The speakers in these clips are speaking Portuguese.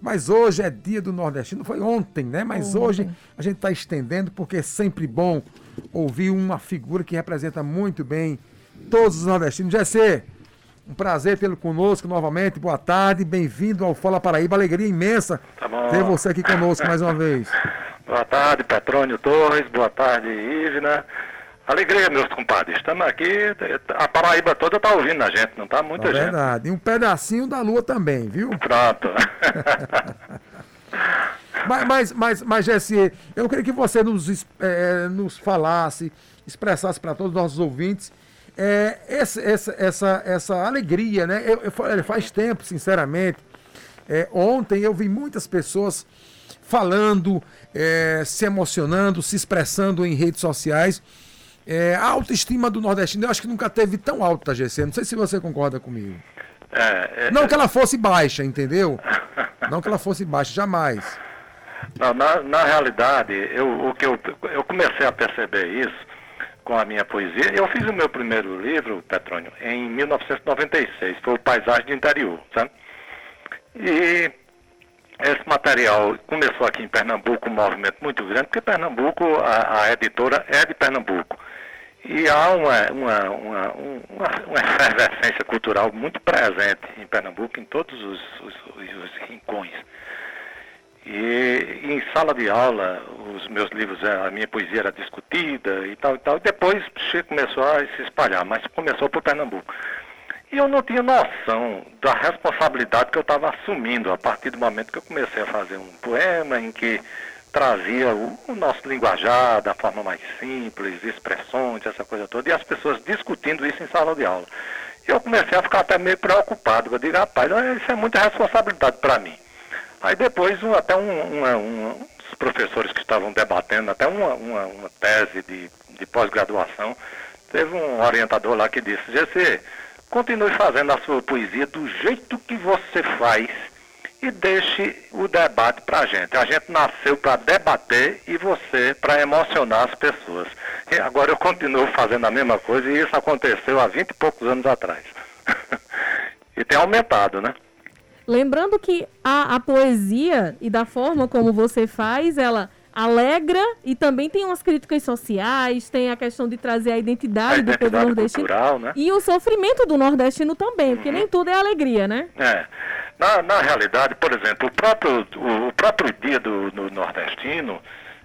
Mas hoje é dia do nordestino, foi ontem, né? Mas ontem. hoje a gente está estendendo porque é sempre bom ouvir uma figura que representa muito bem todos os nordestinos. Jessé, um prazer tê-lo conosco novamente. Boa tarde, bem-vindo ao Fala Paraíba. Alegria imensa tá ter você aqui conosco mais uma vez. Boa tarde, Petrônio Torres. Boa tarde, Ivna. Alegria, meus compadres. Estamos aqui, a Paraíba toda está ouvindo a gente, não está muita é gente. Verdade. E um pedacinho da lua também, viu? Pronto. mas, mas, mas, mas, Jesse, eu queria que você nos, é, nos falasse, expressasse para todos os nossos ouvintes é, essa, essa, essa, essa alegria, né? Eu, eu, faz tempo, sinceramente. É, ontem eu vi muitas pessoas falando, se emocionando, se expressando em redes sociais é, a autoestima do nordestino, eu acho que nunca teve tão alta, GC. Não sei se você concorda comigo. É, é, não que ela fosse baixa, entendeu? não que ela fosse baixa, jamais. Não, na, na realidade, eu, o que eu, eu comecei a perceber isso com a minha poesia. Eu fiz o meu primeiro livro, Petrônio, em 1996, foi o Paisagem do Interior, sabe? E esse material começou aqui em Pernambuco um movimento muito grande, porque Pernambuco, a, a editora é de Pernambuco. E há uma, uma, uma, uma, uma efervescência cultural muito presente em Pernambuco, em todos os, os, os rincões. E em sala de aula, os meus livros, a minha poesia era discutida e tal e tal. E depois começou a se espalhar, mas começou por Pernambuco. E eu não tinha noção da responsabilidade que eu estava assumindo a partir do momento que eu comecei a fazer um poema em que trazia o, o, nosso linguajar da forma mais simples, expressões, essa coisa toda, e as pessoas discutindo isso em sala de aula. E eu comecei a ficar até meio preocupado. Eu digo, rapaz, isso é muita responsabilidade para mim. Aí depois um, até um, um, uns professores que estavam debatendo, até uma, uma, uma tese de, de pós-graduação, teve um orientador lá que disse, GC, continue fazendo a sua poesia do jeito que você faz e deixe o debate para a gente. A gente nasceu para debater e você para emocionar as pessoas. E agora eu continuo fazendo a mesma coisa e isso aconteceu há vinte e poucos anos atrás. e tem aumentado, né? Lembrando que a, a poesia e da forma como você faz, ela alegra e também tem umas críticas sociais, tem a questão de trazer a identidade, a identidade do povo nordestino cultural, né? e o sofrimento do nordestino também, uhum. porque nem tudo é alegria, né? É. Na, na realidade, por exemplo, o próprio, o, o próprio dia do, nordestino,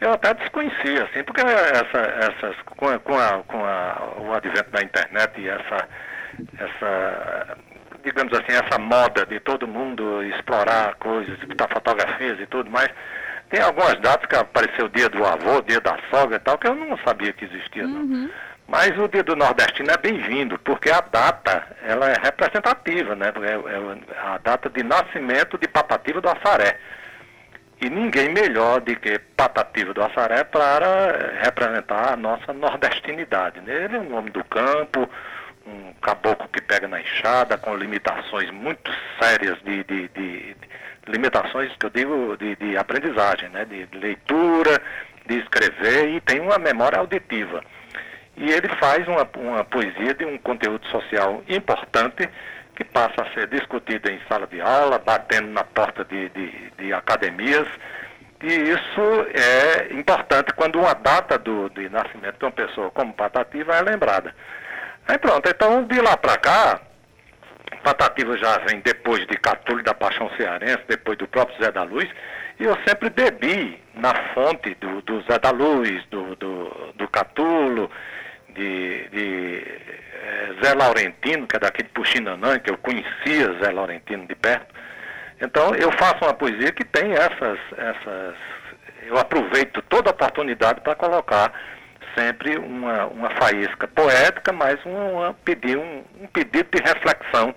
eu até desconhecia, assim, porque essa, essas, com, a, com, a, com a, o advento da internet e essa, essa, digamos assim, essa moda de todo mundo explorar coisas, botar fotografias e tudo mais, tem algumas datas que apareceu o dia do avô, dia da sogra e tal, que eu não sabia que existia, não. Mas o dia do nordestino é bem-vindo, porque a data ela é representativa, né? É, é a data de nascimento de Patativa do Assaré. E ninguém melhor do que Patativa do Assaré para representar a nossa nordestinidade. Né? Ele é um homem do campo, um caboclo que pega na enxada, com limitações muito sérias de, de, de, de limitações que eu digo de, de aprendizagem, né? de leitura, de escrever e tem uma memória auditiva. E ele faz uma, uma poesia de um conteúdo social importante que passa a ser discutida em sala de aula, batendo na porta de, de, de academias. E isso é importante quando uma data do, de nascimento de uma pessoa como Patativa é lembrada. Aí pronto, então de lá para cá, Patativa já vem depois de Catulho da Paixão Cearense, depois do próprio Zé da Luz, e eu sempre bebi na fonte do, do Zé da Luz, do, do, do Catulo, de, de é, Zé Laurentino, que é daqui de Puxinanã, que eu conhecia Zé Laurentino de perto. Então eu faço uma poesia que tem essas, essas eu aproveito toda a oportunidade para colocar sempre uma, uma faísca poética, mas um, uma, pedir, um, um pedido de reflexão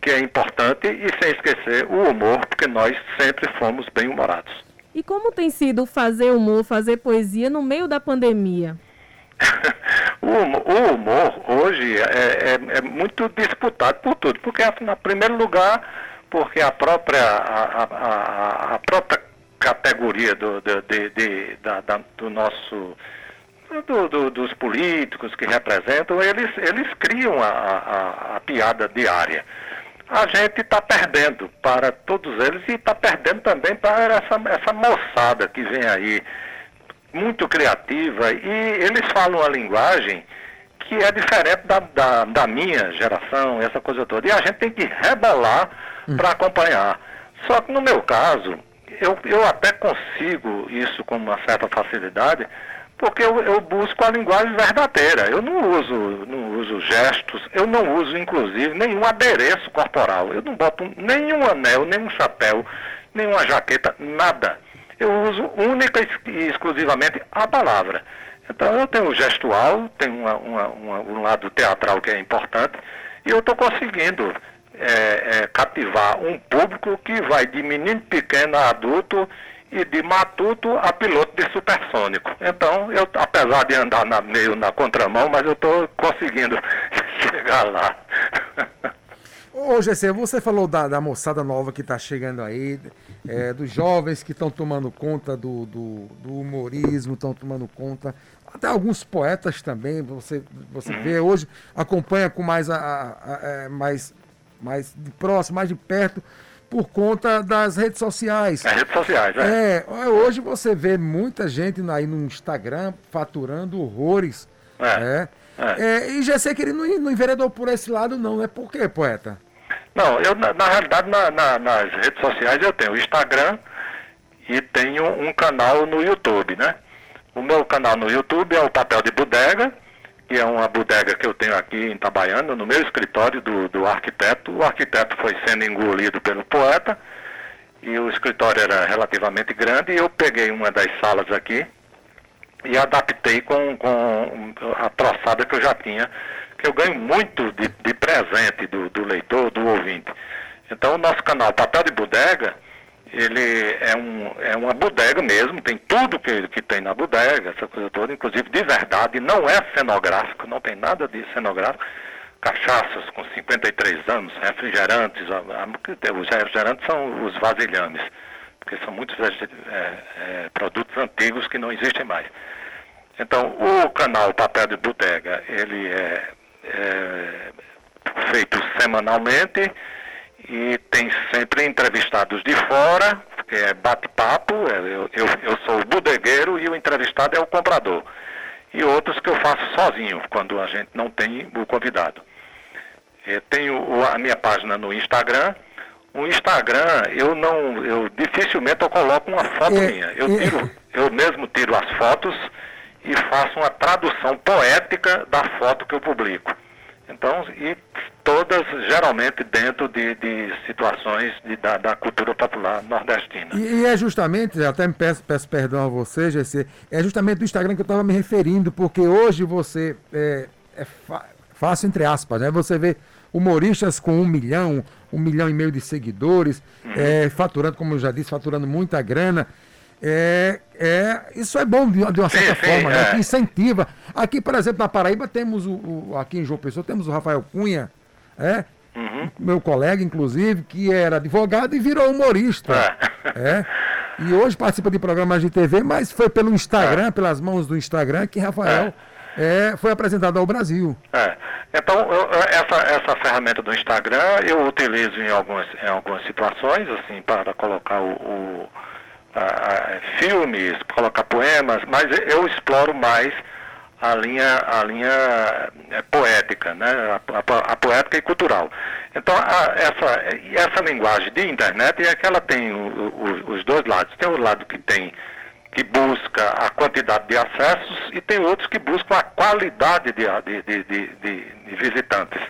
que é importante e sem esquecer o humor, porque nós sempre fomos bem-humorados. E como tem sido fazer humor, fazer poesia no meio da pandemia? o, humor, hoje é, é, é, muito disputado por tudo, porque, em primeiro lugar, porque a própria, a, a, a própria categoria do, de, de, de, da, da, do nosso do, do, dos políticos que representam, eles, eles criam a, a, a, piada diária. a gente está perdendo para todos eles e está perdendo também para essa, essa moçada que vem aí, muito criativa, e eles falam a linguagem que é diferente da, da, da minha geração, essa coisa toda. E a gente tem que rebolar hum. para acompanhar. Só que no meu caso, eu, eu até consigo isso com uma certa facilidade, porque eu, eu, busco a linguagem verdadeira. Eu não uso, não uso gestos, eu não uso, inclusive, nenhum adereço corporal. Eu não boto nenhum anel, nenhum chapéu, nenhuma jaqueta, nada. Eu uso única e exclusivamente a palavra. Então eu tenho gestual, tenho uma, uma, uma, um lado teatral que é importante, e eu estou conseguindo é, é, cativar um público que vai de menino pequeno a adulto e de matuto a piloto de supersônico. Então, eu, apesar de andar na, meio na contramão, mas eu estou conseguindo chegar lá. Ô, GC, você falou da, da moçada nova que está chegando aí, é, dos jovens que estão tomando conta do, do, do humorismo, estão tomando conta, até alguns poetas também, você, você vê hoje, acompanha com mais, a, a, a, é, mais, mais de próximo, mais de perto, por conta das redes sociais. As redes sociais, é. é. Hoje você vê muita gente aí no Instagram faturando horrores. É. Né? é. é. e já sei que ele não, não enveredou por esse lado, não, né? Por quê, poeta? Não, eu, na, na realidade, na, na, nas redes sociais eu tenho o Instagram e tenho um canal no YouTube, né? O meu canal no YouTube é o Papel de Bodega que é uma bodega que eu tenho aqui em Itabaiana, no meu escritório do, do arquiteto. O arquiteto foi sendo engolido pelo poeta e o escritório era relativamente grande e eu peguei uma das salas aqui e adaptei com, com a troçada que eu já tinha, que eu ganho muito de, de presente do, do leitor, do ouvinte. Então o nosso canal Papel de Bodega ele é, um, é uma bodega mesmo, tem tudo que, que tem na bodega, essa coisa toda, inclusive de verdade, não é cenográfico, não tem nada de cenográfico. Cachaças com 53 anos, refrigerantes, os refrigerantes são os vasilhames, porque são muitos é, é, produtos antigos que não existem mais. Então, o canal Papel de Bodega, ele é, é feito semanalmente, e tem sempre entrevistados de fora, que é bate-papo, é, eu, eu, eu, sou o bodegueiro e o entrevistado é o comprador. E outros que eu faço sozinho, quando a gente não tem o convidado. Eu tenho a minha página no Instagram. O Instagram, eu não, eu dificilmente eu coloco uma foto é, minha. Eu, é. tiro, eu mesmo tiro as fotos e faço uma tradução poética da foto que eu publico. Então, e todas geralmente dentro de, de situações de, da, da, cultura popular nordestina. E, e, é justamente, até me peço, peço perdão a você, GC, é justamente do Instagram que eu estava me referindo, porque hoje você é, é fácil entre aspas, né? Você vê humoristas com um milhão, um milhão e meio de seguidores, uhum. é, faturando, como eu já disse, faturando muita grana. É, é, isso é bom de, uma certa sim, forma, sim, né? É. que incentiva. Aqui, por exemplo, na Paraíba temos o, o, aqui em João Pessoa, temos o Rafael Cunha, é, uhum. meu colega, inclusive, que era advogado e virou humorista. É. é. E hoje participa de programas de TV, mas foi pelo Instagram, é. pelas mãos do Instagram, que Rafael é. foi apresentado ao Brasil. É. Então, eu, essa, essa ferramenta do Instagram eu utilizo em algumas, em algumas situações, assim, para colocar o, o filmes, colocar poemas, mas eu exploro mais a linha, a linha é, poética, né? A, a, a, poética e cultural. Então, a, essa, essa linguagem de internet é que ela tem o, o, os dois lados. Tem o lado que tem que busca a quantidade de acessos e tem outros que buscam a qualidade de, de, de, de visitantes.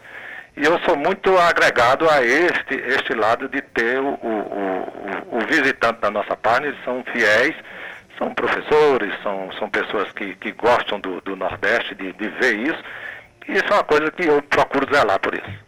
E eu sou muito agregado a este, este lado de ter o, o, o, o visitante da nossa página, eles são fiéis, são professores, são, são pessoas que, que gostam do, do Nordeste, de, de ver isso, e isso é uma coisa que eu procuro zelar por isso.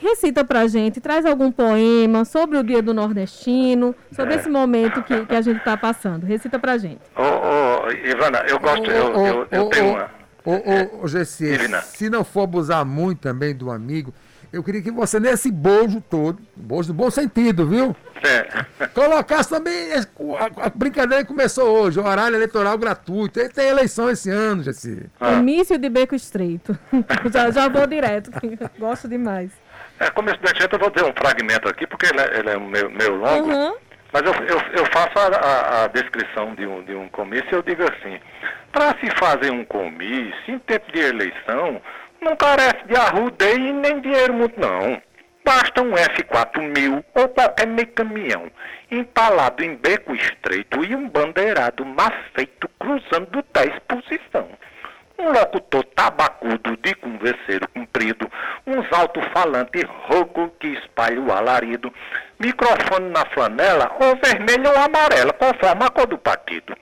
Recita pra gente, traz algum poema sobre o Dia do Nordestino, sobre é. esse momento que, que a gente está passando. Recita pra gente. Ô, ô, Ivana, eu gosto, oh, eu, eu, eu tenho uma Ô, ô, ô Gessi, se não for abusar muito também do amigo, eu queria que você, nesse bojo todo, bojo do bom sentido, viu? É. Colocasse também. A, a, brincadeira começou hoje, o horário eleitoral gratuito. Tem eleição esse ano, Gessi. Ah. Comício de beco estreito. já, já vou direto, gosto demais. É, como estudante, eu vou dizer um fragmento aqui, porque ele é, ele é meio, meio longo. Uhum. Mas eu, eu, eu faço a, a, a, descrição de um, de um comício e eu digo assim, para se fazer um comício, em tempo de eleição, não carece de arrudeio e nem dinheiro muito não. Basta um F4000 ou qualquer meio caminhão, empalado em beco estreito e um bandeirado mal feito cruzando dez posição um locutor tabacudo de converseiro comprido, alto-falante rouco que espalha o alarido, microfone na flanela, ou vermelho ou amarela, conforme a cor do partido.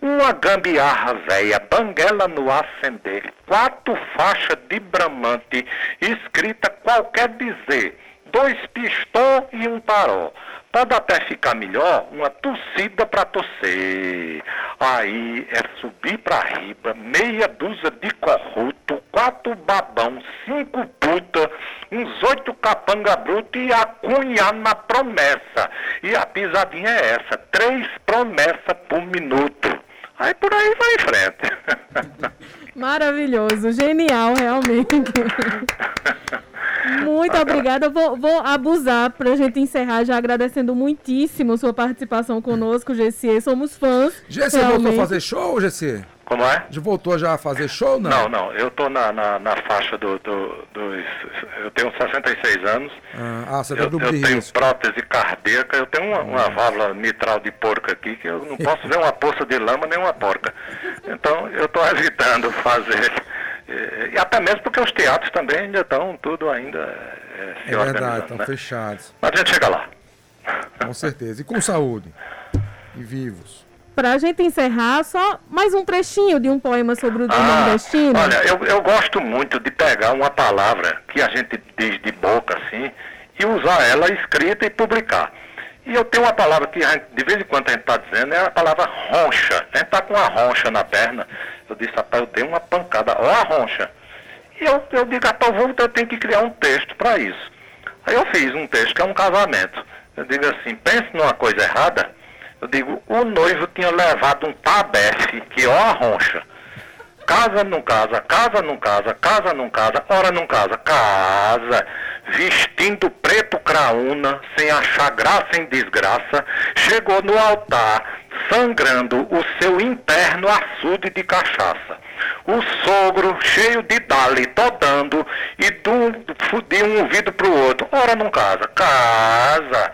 Uma gambiarra véia, banguela no acender, quatro faixas de bramante, escrita qualquer dizer, dois pistol e um taró. Pode até ficar melhor uma torcida para torcer. Aí é subir para riba, meia dúzia de corruto, quatro babão, cinco puta, uns oito capanga bruto e cunha na promessa. E a pisadinha é essa, três promessas por minuto. Aí por aí vai em frente. Maravilhoso, genial, realmente. Muito obrigada. Eu vou, vou abusar para a gente encerrar já agradecendo muitíssimo sua participação conosco, GC. Somos fãs. GC voltou a fazer show, GC? Como é? Já voltou já a fazer show, não? Não, não. Eu tô na, na, na faixa do, do, dos... Eu tenho 66 anos. Ah, você tá eu, eu tenho prótese cardíaca, eu tenho uma, uma válvula mitral de porca aqui, que eu não posso ver uma poça de lama nem uma porca. Então, eu estou evitando fazer e até mesmo porque os teatros também ainda estão tudo ainda é, É verdade, estão né? fechados. Mas a gente chega lá. Com certeza. E com saúde. E vivos. Para a gente encerrar, só mais um trechinho de um poema sobre o ah, nordestino. Olha, eu, eu gosto muito de pegar uma palavra que a gente diz de boca assim e usar ela escrita e publicar. E eu tenho uma palavra que gente, de vez em quando a gente está dizendo, é a palavra roncha. A gente está com uma roncha na perna. Eu disse, rapaz, eu dei uma pancada, ó a roncha. E eu, eu digo, rapaz, eu, vou, eu tenho que criar um texto para isso. Aí eu fiz um texto que é um casamento. Eu digo assim, pense numa coisa errada. Eu digo, o noivo tinha levado um tabefe, que ó a roncha. Casa não casa, casa não casa, casa não casa, hora não casa, casa vestindo preto craúna, sem achar graça em desgraça, chegou no altar, sangrando o seu interno açude de cachaça. O sogro, cheio de dali, todando, e de um, um ouvido pro outro. Ora não casa, casa.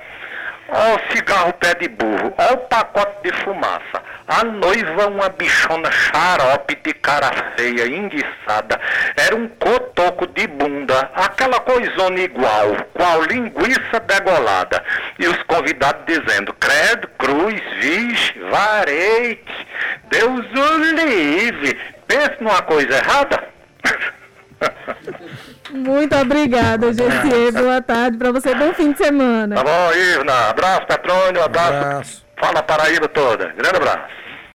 Ó o cigarro pé de burro, ó o pacote de fumaça. A noiva, uma bichona xarope de cara feia, enguiçada. Era um cotoco de bunda, aquela coisona igual, qual linguiça degolada. E os convidados dizendo, credo, cruz, vixe, vareite, Deus o livre. Pense numa coisa errada. Muito obrigada, GC. Boa tarde para você. Bom fim de semana. Tá bom, Ivna. Abraço, Petrônio. Abraço. abraço. Fala Paraíba toda. Grande abraço.